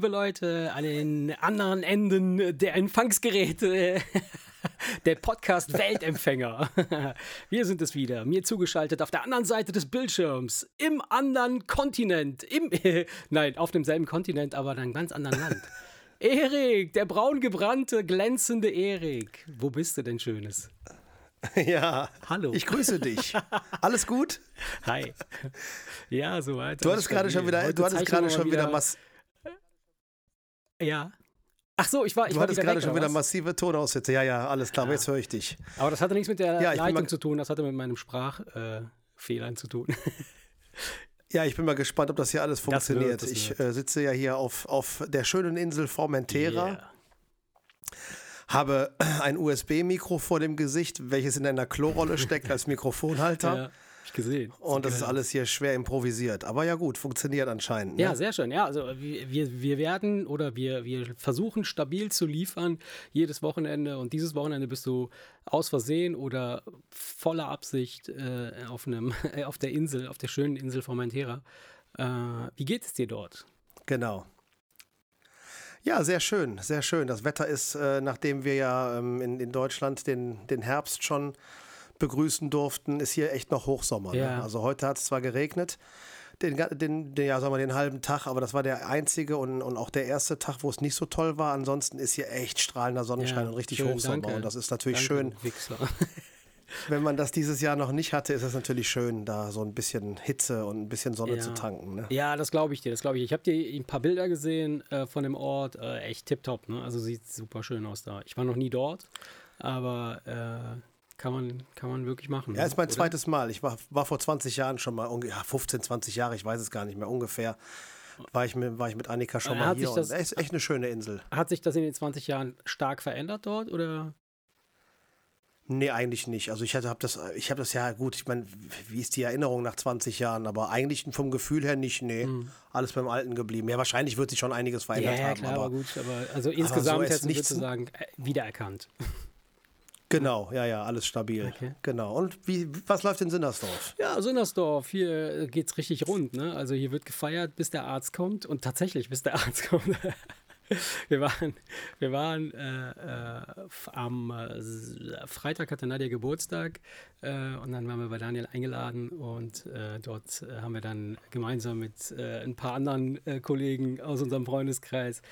liebe Leute an den anderen Enden der Empfangsgeräte. Der Podcast Weltempfänger. Wir sind es wieder, mir zugeschaltet auf der anderen Seite des Bildschirms, im anderen Kontinent, im, nein, auf demselben Kontinent, aber in einem ganz anderen Land. Erik, der braungebrannte, glänzende Erik. Wo bist du denn Schönes? Ja. Hallo. Ich grüße dich. Alles gut? Hi. Ja, soweit. Du hattest gerade schon wieder, du hattest gerade schon wieder, wieder Ja. Ach so, ich war. Ich du war hattest gerade schon wieder massive Tonaussätze. Ja, ja, alles klar, ja. jetzt höre ich dich. Aber das hatte nichts mit der ja, Leitung zu tun, das hatte mit meinem Sprachfehlern äh, zu tun. Ja, ich bin mal gespannt, ob das hier alles funktioniert. Wird, ich äh, sitze ja hier auf, auf der schönen Insel Formentera. Yeah. Habe ein USB-Mikro vor dem Gesicht, welches in einer Klorolle steckt als Mikrofonhalter. Ja gesehen. Und das ist alles hier schwer improvisiert. Aber ja gut, funktioniert anscheinend. Ne? Ja, sehr schön. Ja, also wir, wir werden oder wir, wir versuchen stabil zu liefern jedes Wochenende. Und dieses Wochenende bist du aus Versehen oder voller Absicht äh, auf, einem, äh, auf der Insel, auf der schönen Insel Formentera. Äh, wie geht es dir dort? Genau. Ja, sehr schön, sehr schön. Das Wetter ist, äh, nachdem wir ja ähm, in, in Deutschland den, den Herbst schon begrüßen durften, ist hier echt noch Hochsommer. Ne? Ja. Ne? Also heute hat es zwar geregnet, den, den, den, ja, sagen wir, den halben Tag, aber das war der einzige und, und auch der erste Tag, wo es nicht so toll war. Ansonsten ist hier echt strahlender Sonnenschein ja, und richtig schön, Hochsommer. Danke. Und das ist natürlich danke, schön. Wenn man das dieses Jahr noch nicht hatte, ist es natürlich schön, da so ein bisschen Hitze und ein bisschen Sonne ja. zu tanken. Ne? Ja, das glaube ich dir, das glaube ich. Ich habe dir ein paar Bilder gesehen äh, von dem Ort, äh, echt tipptopp. Ne? Also sieht super schön aus da. Ich war noch nie dort, aber äh, kann man, kann man wirklich machen. Ja, ist mein oder? zweites Mal. Ich war, war vor 20 Jahren schon mal, ja, 15, 20 Jahre, ich weiß es gar nicht mehr, ungefähr. War ich mit, war ich mit Annika schon mal hier. Das, ist echt eine schöne Insel. Hat sich das in den 20 Jahren stark verändert dort oder? Nee, eigentlich nicht. Also ich habe das, ich habe das ja gut, ich meine, wie ist die Erinnerung nach 20 Jahren, aber eigentlich vom Gefühl her nicht, nee. Mhm. Alles beim Alten geblieben. Ja, wahrscheinlich wird sich schon einiges verändert ja, ja, klar, haben. Aber, gut, aber also insgesamt aber so hättest du sagen, äh, wiedererkannt. Genau, ja, ja, alles stabil. Okay. Genau. Und wie, was läuft in Sinnersdorf? Ja, Sinnersdorf, hier geht's richtig rund, ne? Also hier wird gefeiert, bis der Arzt kommt und tatsächlich, bis der Arzt kommt. wir waren, wir waren äh, äh, am äh, Freitag hatte Nadja Geburtstag äh, und dann waren wir bei Daniel eingeladen und äh, dort äh, haben wir dann gemeinsam mit ein paar anderen Kollegen aus unserem Freundeskreis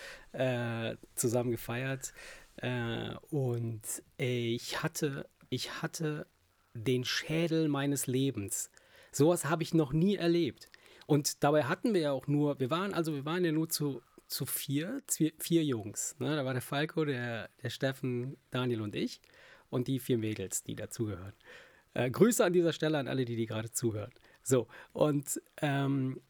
zusammen gefeiert. Äh, und ich hatte, ich hatte den Schädel meines Lebens. Sowas habe ich noch nie erlebt. Und dabei hatten wir ja auch nur, wir waren, also wir waren ja nur zu, zu vier, vier Jungs. Ne? Da war der Falco, der, der Steffen, Daniel und ich und die vier Mädels, die dazugehören. Äh, Grüße an dieser Stelle an alle, die, die gerade zuhören. So, und ähm,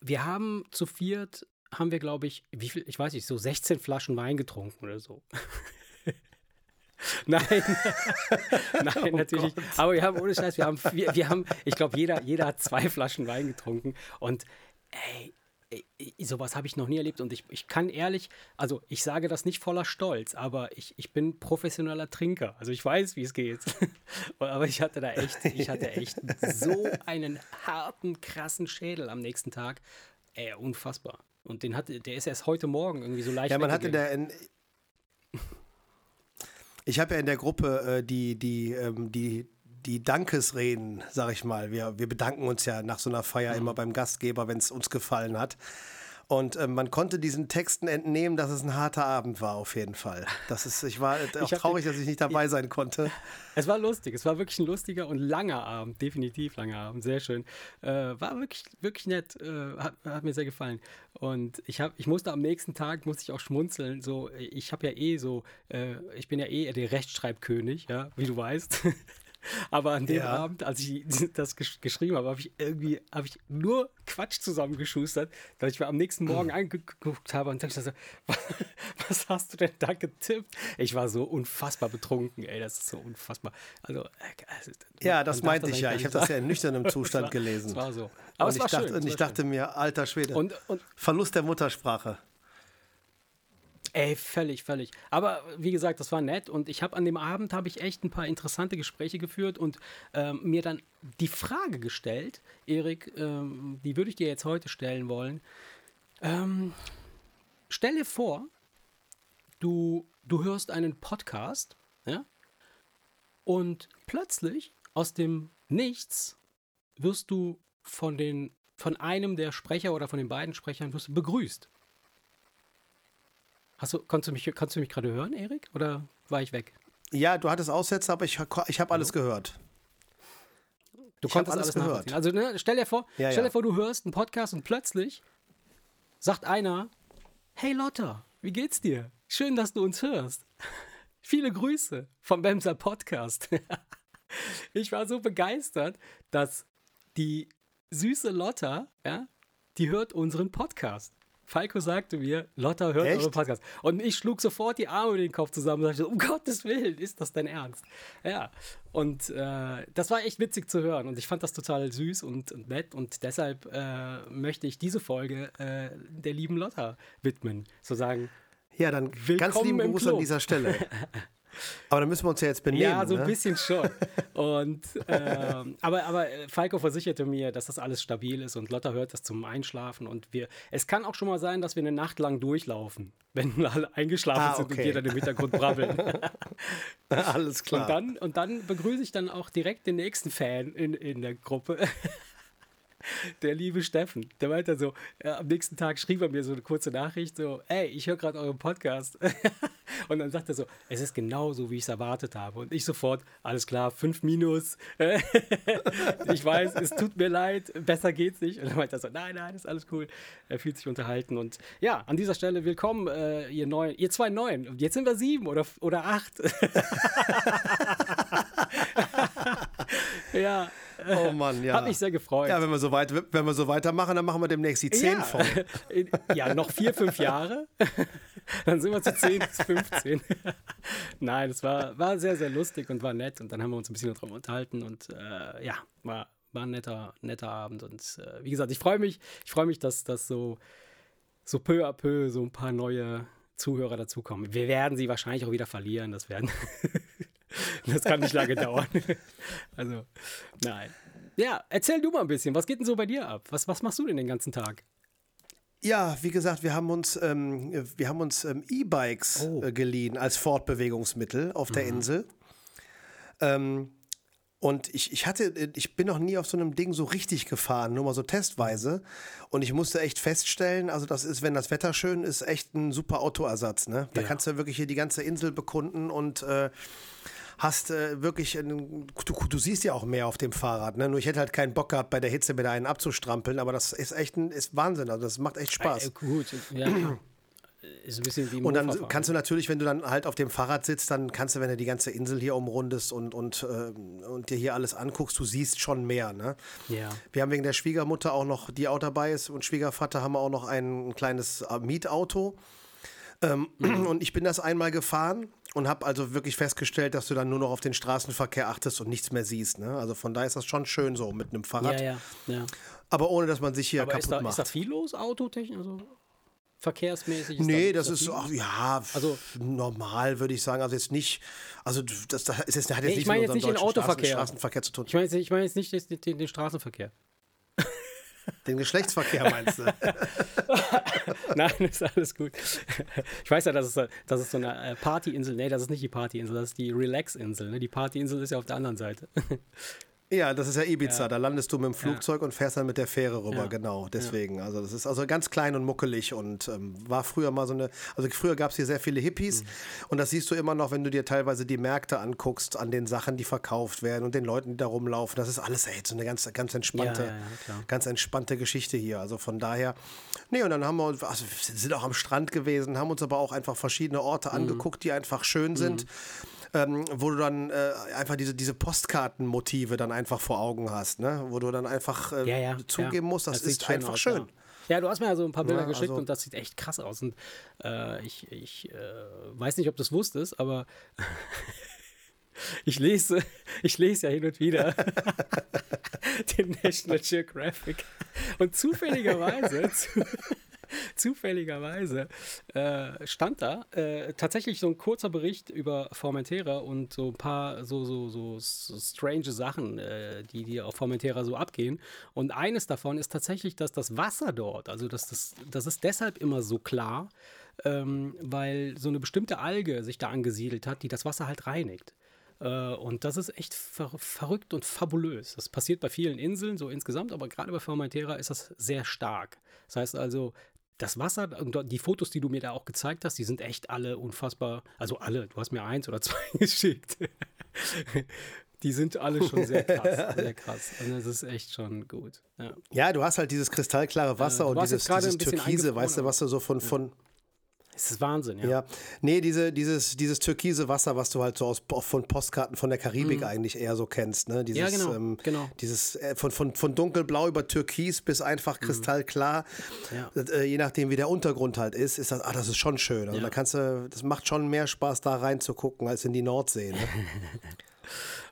wir haben zu viert haben wir, glaube ich, wie viel, ich weiß nicht, so 16 Flaschen Wein getrunken oder so. Nein, nein, oh natürlich. Gott. Aber wir haben ohne Scheiß, wir haben, wir, wir haben, ich glaube, jeder, jeder hat zwei Flaschen Wein getrunken. Und ey, sowas habe ich noch nie erlebt. Und ich, ich kann ehrlich, also ich sage das nicht voller Stolz, aber ich, ich bin professioneller Trinker. Also ich weiß, wie es geht. aber ich hatte da echt, ich hatte echt so einen harten, krassen Schädel am nächsten Tag. Ey, unfassbar. Und den hat, der ist erst heute Morgen irgendwie so leicht. Ja, man hatte der in, Ich habe ja in der Gruppe äh, die, die, ähm, die, die Dankesreden, sag ich mal. Wir, wir bedanken uns ja nach so einer Feier mhm. immer beim Gastgeber, wenn es uns gefallen hat. Und äh, man konnte diesen Texten entnehmen, dass es ein harter Abend war, auf jeden Fall. Das ist, ich war auch ich traurig, dass ich nicht dabei sein konnte. Es war lustig, es war wirklich ein lustiger und langer Abend, definitiv langer Abend, sehr schön. Äh, war wirklich, wirklich nett, äh, hat, hat, mir sehr gefallen. Und ich, hab, ich musste am nächsten Tag, musste ich auch schmunzeln, so, ich habe ja eh so, äh, ich bin ja eh der Rechtschreibkönig, ja, wie du weißt. Aber an dem ja. Abend, als ich das gesch geschrieben habe, habe ich irgendwie hab ich nur Quatsch zusammengeschustert, dass ich mir am nächsten Morgen angeguckt habe und dachte so, was hast du denn da getippt? Ich war so unfassbar betrunken, ey, das ist so unfassbar. Also, äh, also ja, das meinte ich ja. Ich habe das ja in nüchternem Zustand war, gelesen. Das war so. Aber und ich, dachte, schön, und ich dachte mir, alter Schwede, und, und, Verlust der Muttersprache. Ey, völlig, völlig. Aber wie gesagt, das war nett und ich habe an dem Abend habe ich echt ein paar interessante Gespräche geführt und ähm, mir dann die Frage gestellt, Erik, ähm, die würde ich dir jetzt heute stellen wollen. Ähm, stell dir vor, du, du hörst einen Podcast, ja, und plötzlich aus dem Nichts wirst du von den von einem der Sprecher oder von den beiden Sprechern begrüßt. Hast du, kannst du mich, kannst du mich gerade hören, Erik? Oder war ich weg? Ja, du hattest Aussätze, aber ich, ich habe alles gehört. Du ich konntest alles, alles gehört. Also ne, stell dir vor, ja, stell dir ja. vor, du hörst einen Podcast und plötzlich sagt einer: Hey Lotta, wie geht's dir? Schön, dass du uns hörst. Viele Grüße vom Bemser Podcast. ich war so begeistert, dass die süße Lotta, ja, die hört unseren Podcast. Falco sagte mir, Lotta hört Echt? euren Podcast. Und ich schlug sofort die Arme in den Kopf zusammen und sagte, um Gottes Willen, ist das dein Ernst? Ja, und äh, das war echt witzig zu hören und ich fand das total süß und, und nett und deshalb äh, möchte ich diese Folge äh, der lieben Lotta widmen. So sagen, ja, dann ganz lieben Gruß an dieser Stelle. Aber dann müssen wir uns ja jetzt benehmen. Ja, so ein ne? bisschen schon. Und, ähm, aber, aber Falco versicherte mir, dass das alles stabil ist und Lotta hört das zum Einschlafen. Und wir, es kann auch schon mal sein, dass wir eine Nacht lang durchlaufen, wenn alle eingeschlafen ah, okay. sind und jeder im Hintergrund brabbeln. alles klar. Und dann, und dann begrüße ich dann auch direkt den nächsten Fan in, in der Gruppe. Der liebe Steffen, der meinte so, ja, am nächsten Tag schrieb er mir so eine kurze Nachricht, so, ey, ich höre gerade euren Podcast. und dann sagt er so, es ist genau so, wie ich es erwartet habe. Und ich sofort, alles klar, fünf Minus. ich weiß, es tut mir leid, besser geht's nicht. Und dann meinte er so, nein, nein, ist alles cool. Er fühlt sich unterhalten. Und ja, an dieser Stelle willkommen, äh, ihr neuen, ihr zwei Neuen. Und jetzt sind wir sieben oder, oder acht. ja. Oh Mann, ja. Hat mich sehr gefreut. Ja, wenn wir so, weit, wenn wir so weitermachen, dann machen wir demnächst die 10 ja. voll. Ja, noch vier, fünf Jahre. Dann sind wir zu 10 bis 15. Nein, es war, war sehr, sehr lustig und war nett. Und dann haben wir uns ein bisschen darüber unterhalten. Und äh, ja, war, war ein netter, netter Abend. Und äh, wie gesagt, ich freue mich, ich freue mich, dass das so, so peu à peu so ein paar neue Zuhörer dazukommen. Wir werden sie wahrscheinlich auch wieder verlieren. Das werden. Das kann nicht lange dauern. Also, nein. Ja, erzähl du mal ein bisschen. Was geht denn so bei dir ab? Was, was machst du denn den ganzen Tag? Ja, wie gesagt, wir haben uns, ähm, wir haben uns ähm, E-Bikes oh. äh, geliehen als Fortbewegungsmittel auf der mhm. Insel. Ähm, und ich, ich hatte, ich bin noch nie auf so einem Ding so richtig gefahren, nur mal so testweise. Und ich musste echt feststellen, also das ist, wenn das Wetter schön ist, echt ein super Autoersatz. Ne? Da ja. kannst du wirklich hier die ganze Insel bekunden und äh, hast äh, wirklich, du, du, siehst ja auch mehr auf dem Fahrrad. Ne? Nur ich hätte halt keinen Bock gehabt, bei der Hitze mit einen abzustrampeln, aber das ist echt ein ist Wahnsinn. Also das macht echt Spaß. Äh, gut, ja. Ist ein bisschen wie Und dann kannst du natürlich, wenn du dann halt auf dem Fahrrad sitzt, dann kannst du, wenn du die ganze Insel hier umrundest und, und, äh, und dir hier alles anguckst, du siehst schon mehr. Ne? Ja. Wir haben wegen der Schwiegermutter auch noch, die auch dabei ist, und Schwiegervater haben wir auch noch ein, ein kleines äh, Mietauto. Ähm, mhm. Und ich bin das einmal gefahren und habe also wirklich festgestellt, dass du dann nur noch auf den Straßenverkehr achtest und nichts mehr siehst. Ne? Also von daher ist das schon schön so mit einem Fahrrad. Ja, ja, ja. Aber ohne, dass man sich hier Aber kaputt ist da, macht. Ist da viel los, autotechnisch? Also verkehrsmäßig? Ist nee, da, das ist, ach, ja, also, normal, würde ich sagen. Also jetzt nicht, also das, das ist jetzt, hat jetzt nee, ich meine jetzt nicht den Autoverkehr. Straßenverkehr zu tun. Ich meine ich mein jetzt nicht den, den, den Straßenverkehr. Den Geschlechtsverkehr meinst du? Nein, ist alles gut. Ich weiß ja, dass es, das ist so eine äh, Partyinsel. Nee, das ist nicht die Partyinsel, das ist die Relax-Insel. Ne? Die Partyinsel ist ja auf der anderen Seite. Ja, das ist ja Ibiza. Ja. Da landest du mit dem Flugzeug ja. und fährst dann mit der Fähre rüber, ja. genau. Deswegen. Also das ist also ganz klein und muckelig und ähm, war früher mal so eine. Also früher gab es hier sehr viele Hippies mhm. und das siehst du immer noch, wenn du dir teilweise die Märkte anguckst, an den Sachen, die verkauft werden und den Leuten, die da rumlaufen. Das ist alles ey, so eine ganz, ganz entspannte, ganz entspannte Geschichte hier. Also von daher. Nee, und dann haben wir uns, also wir sind auch am Strand gewesen, haben uns aber auch einfach verschiedene Orte mhm. angeguckt, die einfach schön sind. Mhm ähm, wo du dann äh, einfach diese, diese Postkartenmotive dann einfach vor Augen hast, ne? wo du dann einfach äh, ja, ja, zugeben ja. musst, das, das ist schön einfach aus, schön. Ja, du hast mir ja so ein paar Bilder ja, geschickt also und das sieht echt krass aus. Und äh, ich, ich äh, weiß nicht, ob du es wusstest, aber ich lese, ich lese ja hin und wieder den National Geographic. Und zufälligerweise, zu, zufälligerweise äh, stand da äh, tatsächlich so ein kurzer Bericht über Formentera und so ein paar so, so, so, so strange Sachen, äh, die, die auf Formentera so abgehen. Und eines davon ist tatsächlich, dass das Wasser dort, also das, das, das ist deshalb immer so klar, ähm, weil so eine bestimmte Alge sich da angesiedelt hat, die das Wasser halt reinigt. Äh, und das ist echt ver verrückt und fabulös. Das passiert bei vielen Inseln so insgesamt, aber gerade bei Formentera ist das sehr stark. Das heißt also, das Wasser, die Fotos, die du mir da auch gezeigt hast, die sind echt alle unfassbar. Also alle, du hast mir eins oder zwei geschickt. die sind alle schon sehr krass, sehr krass. Und das ist echt schon gut. Ja, ja du hast halt dieses kristallklare Wasser äh, und dieses, dieses Türkise, weißt du, was du so von, von, das ist Wahnsinn, ja. Ja, nee, diese, dieses, dieses türkise Wasser, was du halt so aus, von Postkarten von der Karibik mhm. eigentlich eher so kennst, ne? Dieses, ja, genau, ähm, genau. Dieses äh, von, von, von dunkelblau über türkis bis einfach mhm. kristallklar, ja. äh, je nachdem wie der Untergrund halt ist, ist das, ah, das ist schon schön. Also ja. da kannst du, das macht schon mehr Spaß da reinzugucken als in die Nordsee, ne?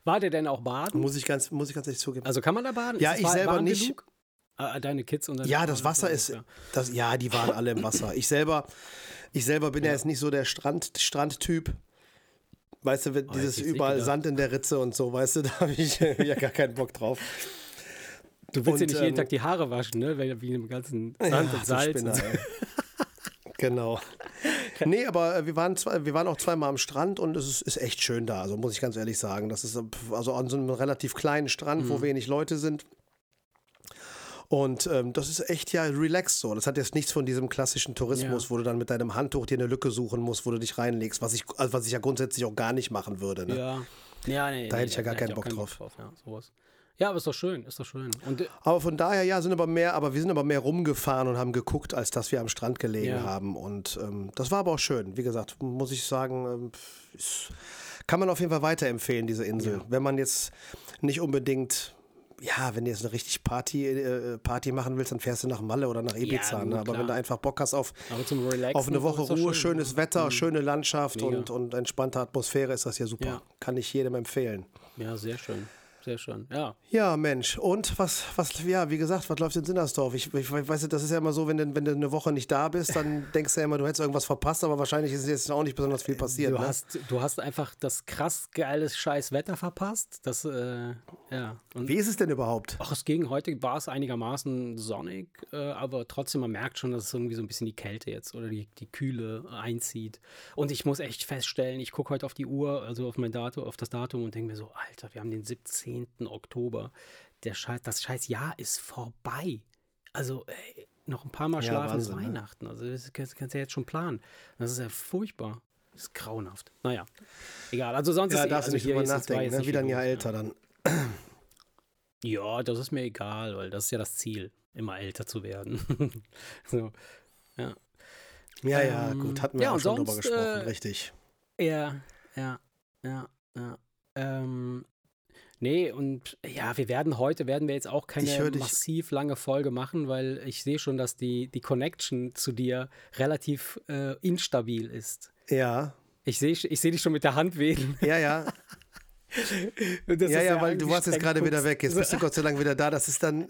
War der denn auch baden? Muss ich ganz, muss ich ganz ehrlich zugeben. Also kann man da baden? Ja, ich selber nicht. Genug? Ah, deine Kids und Ja, das Wasser ist, das, ja, die waren alle im Wasser. Ich selber, ich selber bin ja, ja jetzt nicht so der Strand, Strandtyp. Weißt du, oh, dieses überall Sand in der Ritze und so, weißt du, da habe ich ja gar keinen Bock drauf. Du willst und, ja nicht jeden ähm, Tag die Haare waschen, ne? Wie im ganzen Sand ja, und Salz. Spinner, genau. Nee, aber äh, wir waren, zwei, wir waren auch zweimal am Strand und es ist, ist, echt schön da, also muss ich ganz ehrlich sagen. Das ist also an so einem relativ kleinen Strand, mhm. wo wenig Leute sind. Und ähm, das ist echt ja relaxed so. Das hat jetzt nichts von diesem klassischen Tourismus, ja. wo du dann mit deinem Handtuch dir eine Lücke suchen musst, wo du dich reinlegst, was ich, also was ich ja grundsätzlich auch gar nicht machen würde. Ne? Ja. Ja, nee, da nee, hätte ich ja gar keinen Bock, keinen drauf. Bock drauf. Ja, sowas. Ja, aber ist doch schön, ist doch schön. Und, äh, aber von daher, ja, sind aber mehr, aber wir sind aber mehr rumgefahren und haben geguckt, als dass wir am Strand gelegen ja. haben. Und ähm, das war aber auch schön. Wie gesagt, muss ich sagen, ähm, kann man auf jeden Fall weiterempfehlen, diese Insel. Ja. Wenn man jetzt nicht unbedingt ja, wenn du jetzt eine richtig Party, äh, Party machen willst, dann fährst du nach Malle oder nach Ibiza. Ja, ne? Aber wenn du einfach Bock hast auf, auf eine Woche Ruhe, schön, schönes ja. Wetter, mhm. schöne Landschaft und, und entspannte Atmosphäre, ist das ja super. Ja. Kann ich jedem empfehlen. Ja, sehr schön sehr schön, ja. Ja, Mensch. Und was, was, ja, wie gesagt, was läuft in Sinnersdorf? Ich, ich weiß, das ist ja immer so, wenn du, wenn du eine Woche nicht da bist, dann denkst du ja immer, du hättest irgendwas verpasst, aber wahrscheinlich ist jetzt auch nicht besonders viel passiert. Du, ne? hast, du hast einfach das krass geiles scheiß Wetter verpasst. Das, äh, ja. Und wie ist es denn überhaupt? Ach, es ging heute, war es einigermaßen sonnig, äh, aber trotzdem, man merkt schon, dass es irgendwie so ein bisschen die Kälte jetzt oder die, die Kühle einzieht. Und ich muss echt feststellen, ich gucke heute auf die Uhr, also auf mein Datum, auf das Datum und denke mir so, Alter, wir haben den 17. 10. Oktober. Der Scheiß, das scheiß Jahr ist vorbei. Also ey, noch ein paar Mal ja, schlafen ist ne? Weihnachten. Also das kannst, kannst du ja jetzt schon planen. Das ist ja furchtbar. Das ist grauenhaft. Naja, egal. Also sonst ja, ist darfst also nicht drüber nachdenken. Ne? Wieder ein Jahr älter dann. Ja, das ist mir egal, weil das ist ja das Ziel, immer älter zu werden. so, ja. Ja, ja, ähm, gut, hatten wir ja, auch schon sonst, drüber gesprochen, äh, richtig. Ja, ja, ja, ja. Ähm, Nee, und ja, wir werden heute, werden wir jetzt auch keine massiv lange Folge machen, weil ich sehe schon, dass die, die Connection zu dir relativ äh, instabil ist. Ja. Ich sehe ich seh dich schon mit der Hand wählen. Ja, ja. ja, ja, weil du warst jetzt gerade wieder weg. Jetzt bist du Gott sei Dank wieder da. Das ist dann.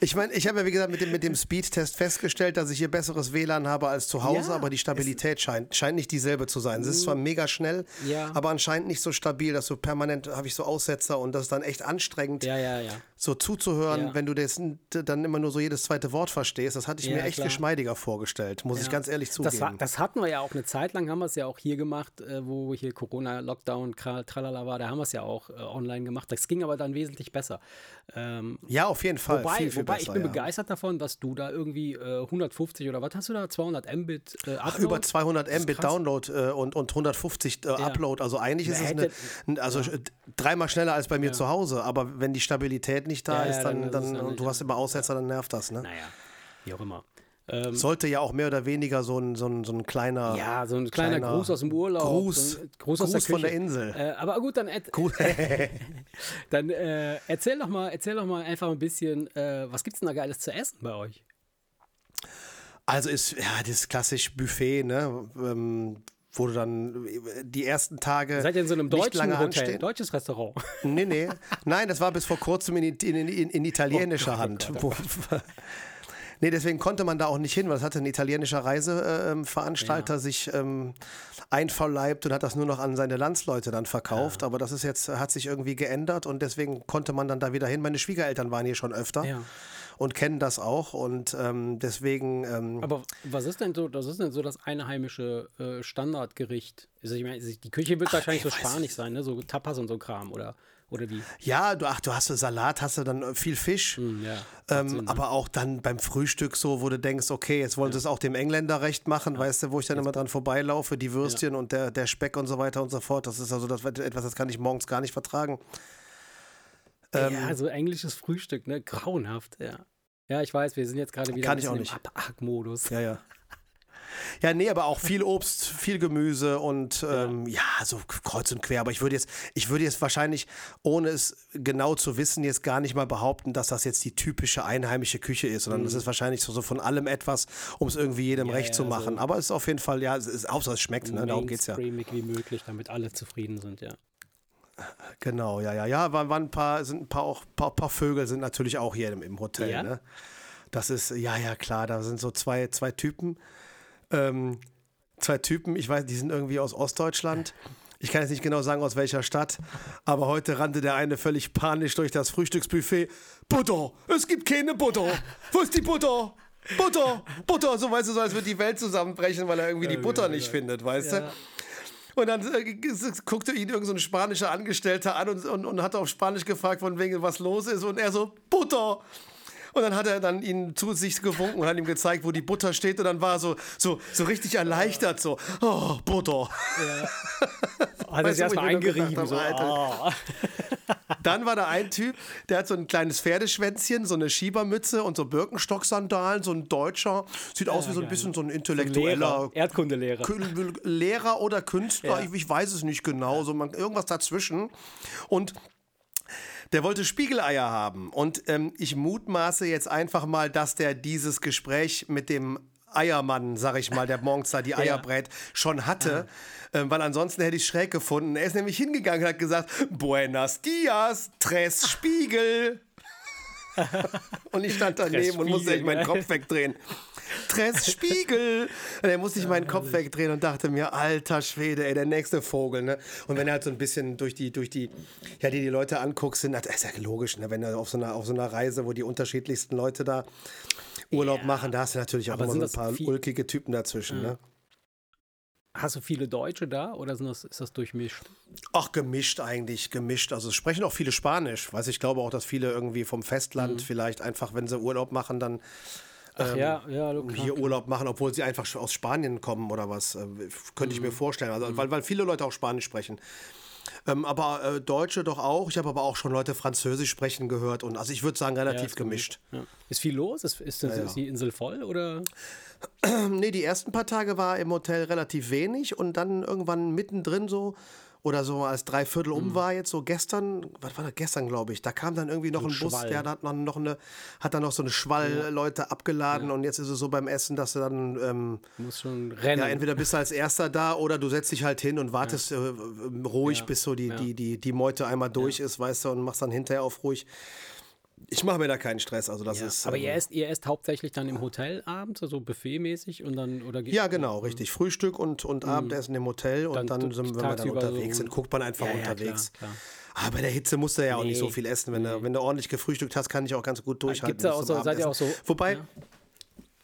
Ich meine, ich habe ja wie gesagt mit dem, mit dem Speedtest festgestellt, dass ich hier besseres WLAN habe als zu Hause, ja, aber die Stabilität scheint, scheint nicht dieselbe zu sein. Es ist zwar mega schnell, ja. aber anscheinend nicht so stabil, dass du permanent habe ich so Aussetzer und das ist dann echt anstrengend. Ja, ja, ja so zuzuhören, ja. wenn du das dann immer nur so jedes zweite Wort verstehst. Das hatte ich ja, mir echt klar. geschmeidiger vorgestellt, muss ja. ich ganz ehrlich zugeben. Das, war, das, hatten wir ja auch eine Zeit lang, haben wir es ja auch hier gemacht, äh, wo hier Corona, Lockdown, tralala war, da haben wir es ja auch äh, online gemacht. Das ging aber dann wesentlich besser. Ähm, ja, auf jeden Fall. Wobei, viel, viel wobei besser, ich bin begeistert davon, dass du da irgendwie äh, 150 oder was hast du da, 200 Mbit äh, Upload? Ach, über 200 Mbit Download äh, und, und 150 äh, Upload. Also eigentlich ist es eine, also dreimal schneller als bei mir zu Hause, aber wenn die Stabilität nicht da ist, dann dann, dann und du hast immer Aussetzer, dann nervt das, ne? Naja, wie auch immer. Ähm, Sollte ja auch mehr oder weniger so ein, so ein, so ein kleiner. Ja, so ein kleiner, kleiner Gruß aus dem Urlaub. Gruß, so Gruß, Gruß der von der Insel. Äh, aber gut, dann, dann äh, erzähl, doch mal, erzähl doch mal einfach ein bisschen, äh, was es denn da Geiles zu essen bei euch? Also ist, ja, das klassisch Buffet, ne? Ähm, wo du dann die ersten Tage. Seid ihr in so einem deutschen Hotel, anstehen. deutsches Restaurant? Nee, nee. Nein, das war bis vor kurzem in, in, in, in italienischer oh, Hand. Oh Gott, oh. Nee, deswegen konnte man da auch nicht hin, weil es hatte ein italienischer Reiseveranstalter ja. sich ähm, einverleibt und hat das nur noch an seine Landsleute dann verkauft. Ja. Aber das ist jetzt, hat sich irgendwie geändert und deswegen konnte man dann da wieder hin. Meine Schwiegereltern waren hier schon öfter. Ja und kennen das auch und ähm, deswegen. Ähm, Aber was ist denn so, das ist denn so das einheimische äh, Standardgericht? Also ich meine, die Küche wird Ach, wahrscheinlich so spanisch sein, ne? So Tapas und so Kram, oder? Oder wie? Ja, du, ach, du hast Salat, hast du dann viel Fisch. Mm, ja, ähm, Sinn, aber auch dann beim Frühstück so, wo du denkst, okay, jetzt wollen ja. sie es auch dem Engländer recht machen, ja. weißt du, wo ich dann immer dran vorbeilaufe, die Würstchen und der, der Speck und so weiter und so fort. Das ist also das, etwas, das kann ich morgens gar nicht vertragen. Ähm, ja, so englisches Frühstück, ne? Grauenhaft, ja. Ja, ich weiß, wir sind jetzt gerade wieder kann ich auch nicht. im modus Ja, ja. Ja, nee, aber auch viel Obst, viel Gemüse und ähm, ja. ja. so kreuz und quer. Aber ich würde jetzt, ich würde jetzt wahrscheinlich, ohne es genau zu wissen, jetzt gar nicht mal behaupten, dass das jetzt die typische einheimische Küche ist, sondern es mhm. ist wahrscheinlich so, so, von allem etwas, um es irgendwie jedem ja, recht ja, zu machen. So aber es ist auf jeden Fall, ja, es ist, Hauptsache es schmeckt, ne? darum geht es ja. wie möglich, damit alle zufrieden sind, ja. Genau, ja, ja, ja, waren, waren ein paar, sind ein paar auch paar, paar Vögel sind natürlich auch hier im, im Hotel, ja? ne? Das ist, ja, ja, klar, da sind so zwei, zwei Typen. Ähm, zwei Typen, ich weiß, die sind irgendwie aus Ostdeutschland. Ich kann jetzt nicht genau sagen, aus welcher Stadt, aber heute rannte der eine völlig panisch durch das Frühstücksbuffet. Butter! Es gibt keine Butter! Wo ist die Butter? Butter! Butter! So weißt du, so als würde die Welt zusammenbrechen, weil er irgendwie die Butter nicht findet, weißt du? Und dann äh, guckte ihn irgendein so spanischer Angestellter an und, und, und hat auf Spanisch gefragt, von wegen was los ist. Und er so, Butter! Und dann hat er dann ihn zu sich gewunken und hat ihm gezeigt, wo die Butter steht. Und dann war er so, so, so richtig erleichtert, so, oh, Butter. Ja. Hat er sich erstmal eingerieben. So, oh. Dann war da ein Typ, der hat so ein kleines Pferdeschwänzchen, so eine Schiebermütze und so Birkenstock-Sandalen, so ein Deutscher. Sieht aus wie so ein bisschen so ein intellektueller. Erdkundelehrer. Lehrer oder Künstler, ja. ich, ich, weiß es nicht genau, so man, irgendwas dazwischen. Und der wollte Spiegeleier haben. Und ähm, ich mutmaße jetzt einfach mal, dass der dieses Gespräch mit dem Eiermann, sag ich mal, der morgens da die Eier ja. brät, schon hatte. Ähm, weil ansonsten hätte ich es schräg gefunden. Er ist nämlich hingegangen und hat gesagt: Buenos dias, Tres Spiegel. und ich stand daneben und musste echt meinen Kopf wegdrehen. Tres Spiegel. Und er musste ich meinen Kopf wegdrehen und dachte mir, alter Schwede, ey, der nächste Vogel, ne? Und wenn er halt so ein bisschen durch die, durch die, ja, die die Leute anguckst, sind, das ist ja logisch, ne? Wenn er auf so einer, auf so einer Reise, wo die unterschiedlichsten Leute da Urlaub ja. machen, da hast du natürlich auch Aber immer so ein paar ulkige Typen dazwischen, ja. ne? Hast du viele Deutsche da oder das, ist das durchmischt? Ach, gemischt eigentlich, gemischt. Also es sprechen auch viele Spanisch. Weiß ich glaube auch, dass viele irgendwie vom Festland mhm. vielleicht einfach, wenn sie Urlaub machen, dann ähm, ja, ja, hier. Urlaub machen, obwohl sie einfach aus Spanien kommen oder was. Äh, könnte ich mir mhm. vorstellen. Also, mhm. weil, weil viele Leute auch Spanisch sprechen. Ähm, aber äh, Deutsche doch auch. Ich habe aber auch schon Leute Französisch sprechen gehört. Und also ich würde sagen, relativ ja, gemischt. Ja. Ist viel los? Ist, ist, ist, ist, die Insel voll oder? nee, die ersten paar Tage war im Hotel relativ wenig und dann irgendwann mittendrin so oder so als drei Viertel um mhm. war jetzt so gestern, was war das gestern, glaube ich, da kam dann irgendwie noch ein, ein Bus, der hat noch, noch eine, hat dann noch so eine Schwall ja. Leute abgeladen ja. und jetzt ist es so beim Essen, dass du dann ähm, musst schon rennen. Ja, entweder bist du als Erster da oder du setzt dich halt hin und wartest ja. äh, ruhig, bis so die, die, die, die Meute einmal durch ist, weißt du, und machst dann hinterher auf ruhig. Ich mache mir da keinen Stress, also das ja, ist. Aber ähm, ihr esst, ihr esst hauptsächlich dann im Hotel abends, also buffetmäßig und dann oder Ja, genau, richtig. Frühstück und, und mhm. Abendessen im Hotel und dann, dann sind, wenn wir dann unterwegs so sind, guckt man einfach ja, unterwegs. Ja, klar, klar. Aber bei der Hitze musst du ja auch nee, nicht so viel essen. Wenn, nee. du, wenn du ordentlich gefrühstückt hast, kann ich auch ganz gut durchhalten. Gibt's da auch so, seid ihr auch so? Wobei.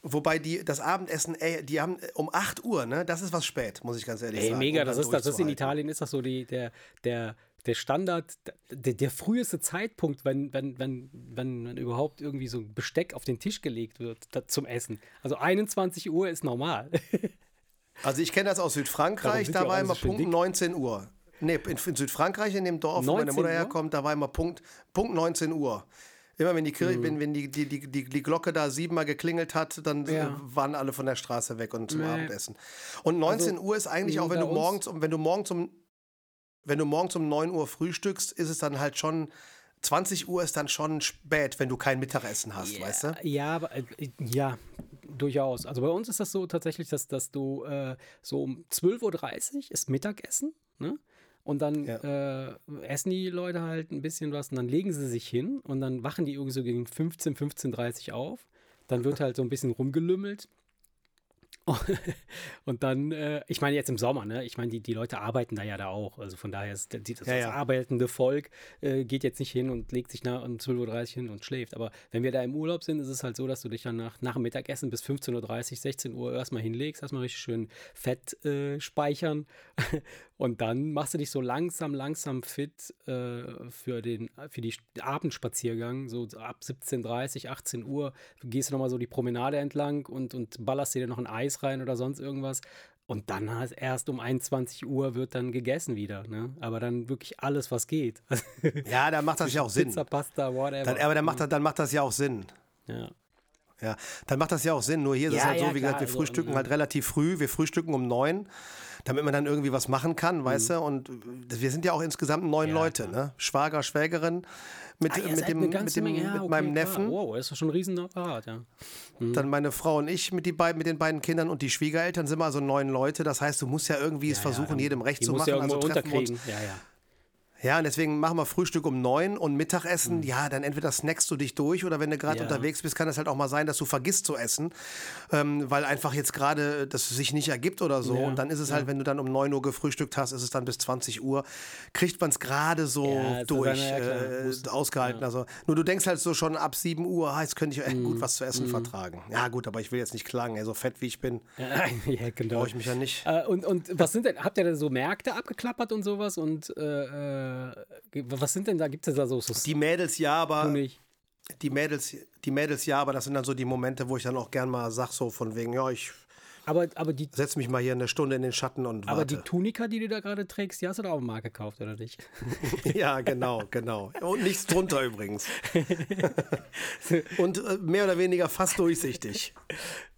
Wobei die, das Abendessen, ey, die haben äh, um 8 Uhr, ne? Das ist was spät, muss ich ganz ehrlich ey, sagen. Mega, um das ist das ist in Italien ist das so die, der, der der Standard, der, der früheste Zeitpunkt, wenn, wenn, wenn, wenn, überhaupt irgendwie so ein Besteck auf den Tisch gelegt wird da, zum Essen. Also 21 Uhr ist normal. also ich kenne das aus Südfrankreich, da war immer Punkt dick? 19 Uhr. Nee, in, in, Südfrankreich, in dem Dorf, wo meine Mutter Uhr? herkommt, da war immer Punkt, Punkt 19 Uhr. Immer wenn die Kirche, mhm. wenn, wenn die, die, die, die, Glocke da siebenmal geklingelt hat, dann ja. waren alle von der Straße weg und zum nee. Abendessen. Und 19 also, Uhr ist eigentlich auch, wenn du morgens, wenn du morgens um wenn du morgens um 9 Uhr frühstückst, ist es dann halt schon 20 Uhr ist dann schon spät, wenn du kein Mittagessen hast, yeah, weißt du? Ja, aber, äh, ja, durchaus. Also bei uns ist das so tatsächlich, dass, dass du äh, so um 12.30 Uhr ist Mittagessen, ne? Und dann ja. äh, essen die Leute halt ein bisschen was und dann legen sie sich hin und dann wachen die irgendwie so gegen 15, 15.30 Uhr auf. dann wird halt so ein bisschen rumgelümmelt. Und dann, äh, ich meine jetzt im Sommer, ne? Ich meine, die, die Leute arbeiten da ja da auch. Also von daher ist die, das, ja, ja. arbeitende Volk äh, geht jetzt nicht hin und legt sich nach um 12.30 Uhr hin und schläft. Aber wenn wir da im Urlaub sind, ist es halt so, dass du dich dann nach, nach dem Mittagessen bis 15.30 Uhr, 16 Uhr erstmal hinlegst, erstmal richtig schön Fett äh, speichern. Und dann machst du dich so langsam, langsam fit äh, für, den, für die Abendspaziergang. So ab 17.30 18 Uhr gehst du nochmal so die Promenade entlang und, und ballerst dir noch ein Eis rein oder sonst irgendwas. Und dann erst um 21 Uhr wird dann gegessen wieder. Ne? Aber dann wirklich alles, was geht. Ja, dann macht das ja auch Sinn. Pizza, Pasta, whatever. Dann, aber dann macht, das, dann macht das ja auch Sinn. Ja. Ja, dann macht das ja auch Sinn. Nur hier ist ja, es halt ja, so, wie klar, gesagt, wir also, frühstücken also, halt relativ früh. Wir frühstücken um neun, damit man dann irgendwie was machen kann, mhm. weißt du? Und wir sind ja auch insgesamt neun ja, Leute, klar. ne? Schwager, Schwägerin mit, ah, mit, dem, mit, dem, ja, mit okay, meinem Neffen. Klar. Wow, das ist schon ein Riesenapparat, ja. Mhm. Dann meine Frau und ich mit, die beiden, mit den beiden Kindern und die Schwiegereltern sind wir also neun Leute. Das heißt, du musst ja irgendwie es versuchen, jedem recht zu machen. Ja also treffen uns. Ja, ja. Ja, und deswegen machen wir Frühstück um neun und Mittagessen, mhm. ja, dann entweder snackst du dich durch oder wenn du gerade ja. unterwegs bist, kann es halt auch mal sein, dass du vergisst zu essen, ähm, weil einfach jetzt gerade das sich nicht ergibt oder so. Ja. Und dann ist es halt, wenn du dann um neun Uhr gefrühstückt hast, ist es dann bis 20 Uhr, kriegt man es gerade so durch, äh, ausgehalten. Also, nur du denkst halt so schon ab 7 Uhr, ah, jetzt könnte ich echt mhm. gut was zu essen mhm. vertragen. Ja, gut, aber ich will jetzt nicht klagen, ey, so fett wie ich bin, ja, genau. brauche ich mich ja nicht. Äh, und, und was sind denn, habt ihr denn so Märkte abgeklappert und sowas und äh äh, was sind denn da? Gibt es da so, so Die Mädels ja, aber. Die Mädels, die Mädels ja, aber das sind dann so die Momente, wo ich dann auch gern mal sag, so von wegen, ja, ich aber, aber die. Setz mich mal hier eine Stunde in den Schatten und warte. Aber die Tunika, die du da gerade trägst, die hast du da auch mal gekauft, oder nicht? ja, genau, genau. Und nichts drunter übrigens. und äh, mehr oder weniger fast durchsichtig.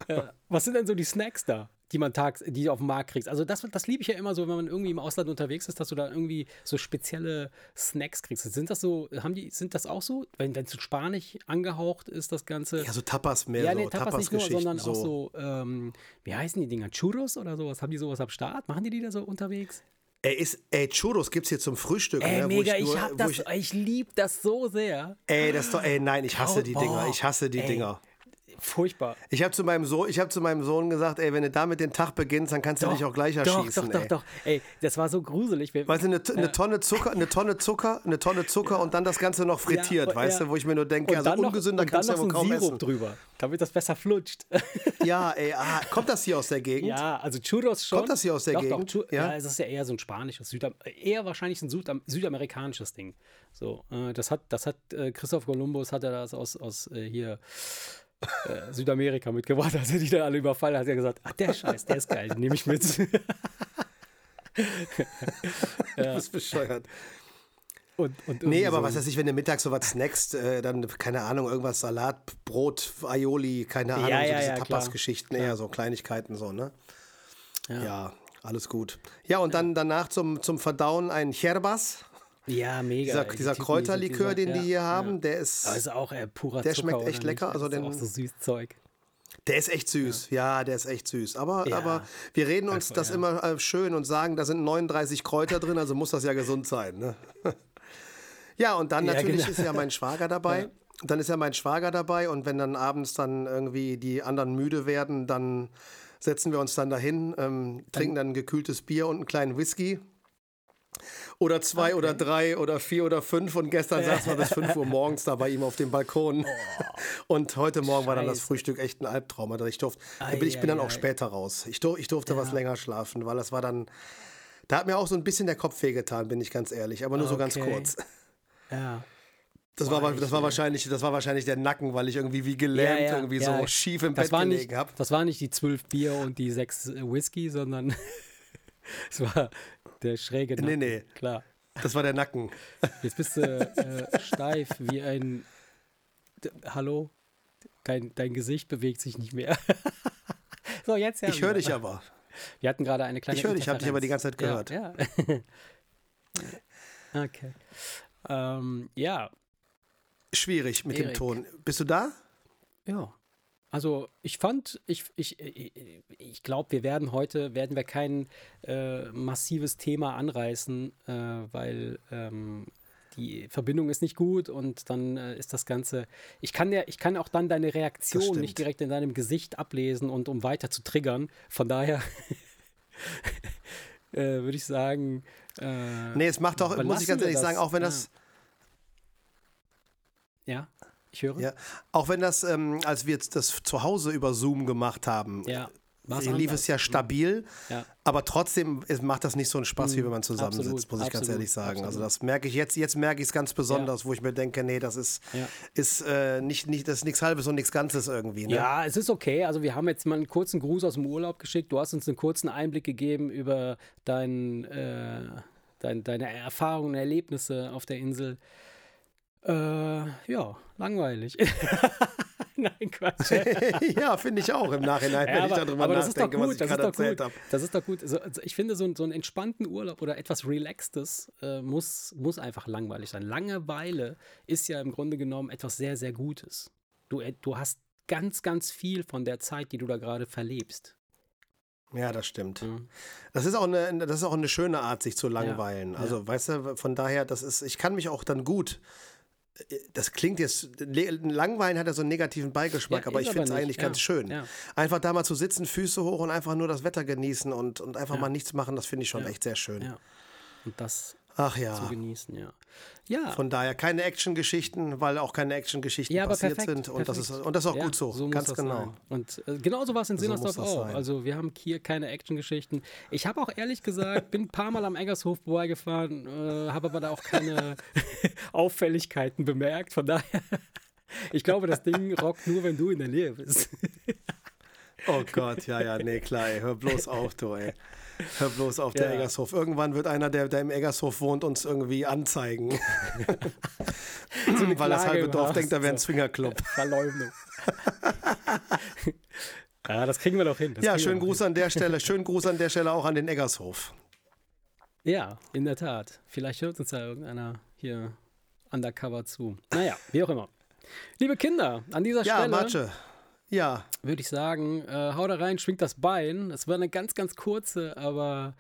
Ja. Was sind denn so die Snacks da? Die man tags, die du auf dem Markt kriegst. Also das, das liebe ich ja immer so, wenn man irgendwie im Ausland unterwegs ist, dass du da irgendwie so spezielle Snacks kriegst. Sind das so, haben die, sind das auch so, wenn es zu Spanisch angehaucht ist, das Ganze? Ja, so Tapas mehr ja, nee, so, Tapas, Tapas nicht nur, sondern so. auch so, ähm, wie heißen die Dinger? Churros oder sowas? Haben die sowas am Start? Machen die die da so unterwegs? Ey, ist, ey, Churros gibt's hier zum Frühstück. Ey, ne, mega, ich, nur, ich hab das, ich, ich lieb das so sehr. Ey, das doch, ey, nein, ich hasse oh, die Dinger, ich hasse die ey, Dinger furchtbar. Ich habe zu, meinem so hab zu meinem Sohn gesagt, ey, wenn du damit den Tag beginnst, dann kannst du dich auch gleich erschießen. Doch, doch, ey. doch, doch. Ey, das war so gruselig. Weißt du, eine, eine Tonne Zucker, eine Tonne Zucker, eine Tonne Zucker ja. und dann das Ganze noch frittiert, ja, weißt ja. du, wo ich mir nur denke, also ungesünder noch, kannst du ja wohl kaum Sirup essen. drüber, damit das besser flutscht. Ja, ey, ah, kommt das hier aus der Gegend? Ja, also Churros schon. Kommt das hier aus der doch, Gegend? Doch, ja, es ist ja eher so ein spanisches, Südam eher wahrscheinlich ein Südam südamerikanisches Ding. So, äh, das hat, das hat äh, Christoph Kolumbus hat er das aus, aus äh, hier äh, Südamerika mitgebracht, als er die dann alle überfallen hat, hat er gesagt, ach der Scheiß, der ist geil, den nehme ich mit. Du bist bescheuert. Und, und nee, aber so was weiß ich, wenn du mittags so was snackst, äh, dann, keine Ahnung, irgendwas Salat, Brot, Aioli, keine Ahnung, ja, so ja, diese ja, Tapas-Geschichten, eher so Kleinigkeiten so, ne? Ja. ja. alles gut. Ja, und dann danach zum, zum Verdauen ein Cherbas. Ja, mega. Dieser, dieser Kräuterlikör, den die hier haben, ja. der ist. Aber ist auch äh, purer Der Zucker, schmeckt echt lecker. Also den, ist auch so süß Zeug. Der ist echt süß, ja, ja der ist echt süß. Aber, ja. aber wir reden uns das immer äh, schön und sagen, da sind 39 Kräuter drin, also muss das ja gesund sein. Ne? ja, und dann natürlich genau. ist ja mein Schwager dabei. Dann ist ja mein Schwager dabei und wenn dann abends dann irgendwie die anderen müde werden, dann setzen wir uns dann dahin, ähm, trinken dann ein gekühltes Bier und einen kleinen Whisky oder zwei okay. oder drei oder vier oder fünf und gestern saß man bis fünf Uhr morgens da bei ihm auf dem Balkon. Oh. Und heute Morgen Scheiße. war dann das Frühstück echt ein Albtraum. Also ich, durfte, ai, ich bin dann auch später raus. Ich, ich durfte ja. was länger schlafen, weil das war dann, da hat mir auch so ein bisschen der Kopf wehgetan, bin ich ganz ehrlich, aber nur okay. so ganz kurz. Ja. Das, war, das, war wahrscheinlich, das war wahrscheinlich der Nacken, weil ich irgendwie wie gelähmt, ja, ja, irgendwie ja. so schief im Bett gelegen habe. Das war nicht die zwölf Bier und die sechs Whisky, sondern es war der schräge Nacken. Nee, nee. Klar. Das war der Nacken. Jetzt bist du äh, steif wie ein. D Hallo? Dein, dein Gesicht bewegt sich nicht mehr. so, jetzt ja. Ich höre dich aber. Wir hatten gerade eine kleine. Ich höre dich, ich habe dich aber die ganze Zeit gehört. Ja. ja. okay. Ähm, ja. Schwierig mit Erik. dem Ton. Bist du da? Ja. Also ich fand, ich, ich, ich glaube, wir werden heute, werden wir kein äh, massives Thema anreißen, äh, weil ähm, die Verbindung ist nicht gut und dann äh, ist das Ganze. Ich kann ja, ich kann auch dann deine Reaktion nicht direkt in deinem Gesicht ablesen und um weiter zu triggern. Von daher äh, würde ich sagen. Äh, nee, es macht doch, muss ich ganz ehrlich sagen, auch wenn das. Ja. Ich höre. Ja, auch wenn das, ähm, als wir das zu Hause über Zoom gemacht haben, ja. War's lief es ja stabil, ja. aber trotzdem macht das nicht so einen Spaß, mhm. wie wenn man zusammensitzt, Absolut. muss ich Absolut. ganz ehrlich sagen. Absolut. Also das merke ich jetzt, jetzt merke ich es ganz besonders, ja. wo ich mir denke, nee, das ist, ja. ist äh, nicht, nicht, das ist nichts Halbes und nichts Ganzes irgendwie. Ne? Ja, es ist okay. Also wir haben jetzt mal einen kurzen Gruß aus dem Urlaub geschickt. Du hast uns einen kurzen Einblick gegeben über dein, äh, dein, deine Erfahrungen und Erlebnisse auf der Insel. Äh, ja, langweilig. Nein, Quatsch. ja, finde ich auch im Nachhinein, wenn ja, aber, ich darüber nachdenke, gut, was ich gerade erzählt habe. Das ist doch gut. Also, also ich finde, so, so einen entspannten Urlaub oder etwas Relaxtes äh, muss, muss einfach langweilig sein. Langeweile ist ja im Grunde genommen etwas sehr, sehr Gutes. Du, äh, du hast ganz, ganz viel von der Zeit, die du da gerade verlebst. Ja, das stimmt. Mhm. Das ist auch eine, das ist auch eine schöne Art, sich zu langweilen. Ja, also, ja. weißt du, von daher, das ist, ich kann mich auch dann gut das klingt jetzt, Langweilen hat ja so einen negativen Beigeschmack, ja, aber ich finde es eigentlich ja. ganz schön. Ja. Einfach da mal zu sitzen, Füße hoch und einfach nur das Wetter genießen und, und einfach mal nichts machen, das finde ich schon echt sehr schön. Und das Ach ja. zu genießen, ja. Ja. Von daher keine Actiongeschichten, weil auch keine Actiongeschichten ja, passiert perfekt, sind. Und das, ist, und das ist auch ja, gut so, so ganz genau. Sein. Und äh, genauso war es in Sinnersdorf so auch. Sein. Also wir haben hier keine Actiongeschichten. Ich habe auch ehrlich gesagt, bin ein paar Mal am Eggershof vorbeigefahren, äh, habe aber da auch keine Auffälligkeiten bemerkt. Von daher, ich glaube, das Ding rockt nur, wenn du in der Nähe bist. oh Gott, ja, ja, nee, klar, ey, hör bloß auf, du, ey. Hör bloß auf, der ja. Eggershof. Irgendwann wird einer, der, der im Eggershof wohnt, uns irgendwie anzeigen. so Weil das halbe Dorf denkt, da wäre ein Swingerclub. Verleumdung. ja, das kriegen wir doch hin. Das ja, schönen Gruß hin. an der Stelle. Schönen Gruß an der Stelle auch an den Eggershof. Ja, in der Tat. Vielleicht hört uns da irgendeiner hier undercover zu. Naja, wie auch immer. Liebe Kinder, an dieser ja, Stelle. Ja, Matsche. Ja. Würde ich sagen, äh, hau da rein, schwingt das Bein. Es war eine ganz, ganz kurze, aber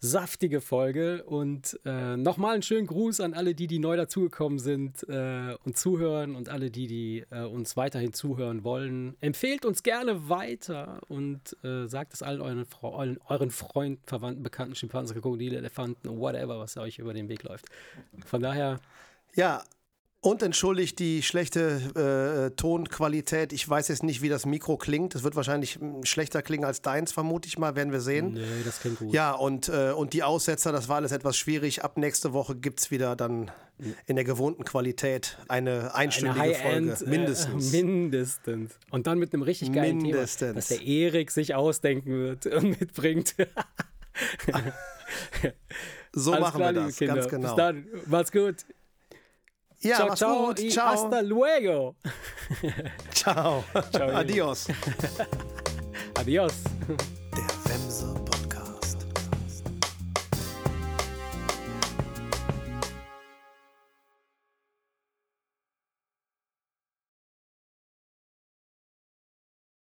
saftige Folge. Und äh, nochmal einen schönen Gruß an alle, die, die neu dazugekommen sind äh, und zuhören und alle, die, die äh, uns weiterhin zuhören wollen. Empfehlt uns gerne weiter und äh, sagt es allen euren, euren, euren Freunden, Verwandten, Bekannten, Schimpansen, Krokodile, Elefanten, whatever, was euch über den Weg läuft. Von daher. Ja, und entschuldigt die schlechte äh, Tonqualität. Ich weiß jetzt nicht, wie das Mikro klingt. Es wird wahrscheinlich hm, schlechter klingen als deins, vermute ich mal, werden wir sehen. Nee, das klingt gut. Ja, und, äh, und die Aussetzer, das war alles etwas schwierig. Ab nächste Woche gibt es wieder dann in der gewohnten Qualität eine einstündige eine Folge. Äh, mindestens. Äh, mindestens. Und dann mit einem richtig geilen mindestens. Thema, das der Erik sich ausdenken wird und mitbringt. so Alles machen klar, wir das, ganz genau. Bis dann. Macht's gut. Ja, ciao, ciao, gut. ciao. Hasta luego. ciao. ciao Adios. Adios. Der Wemse.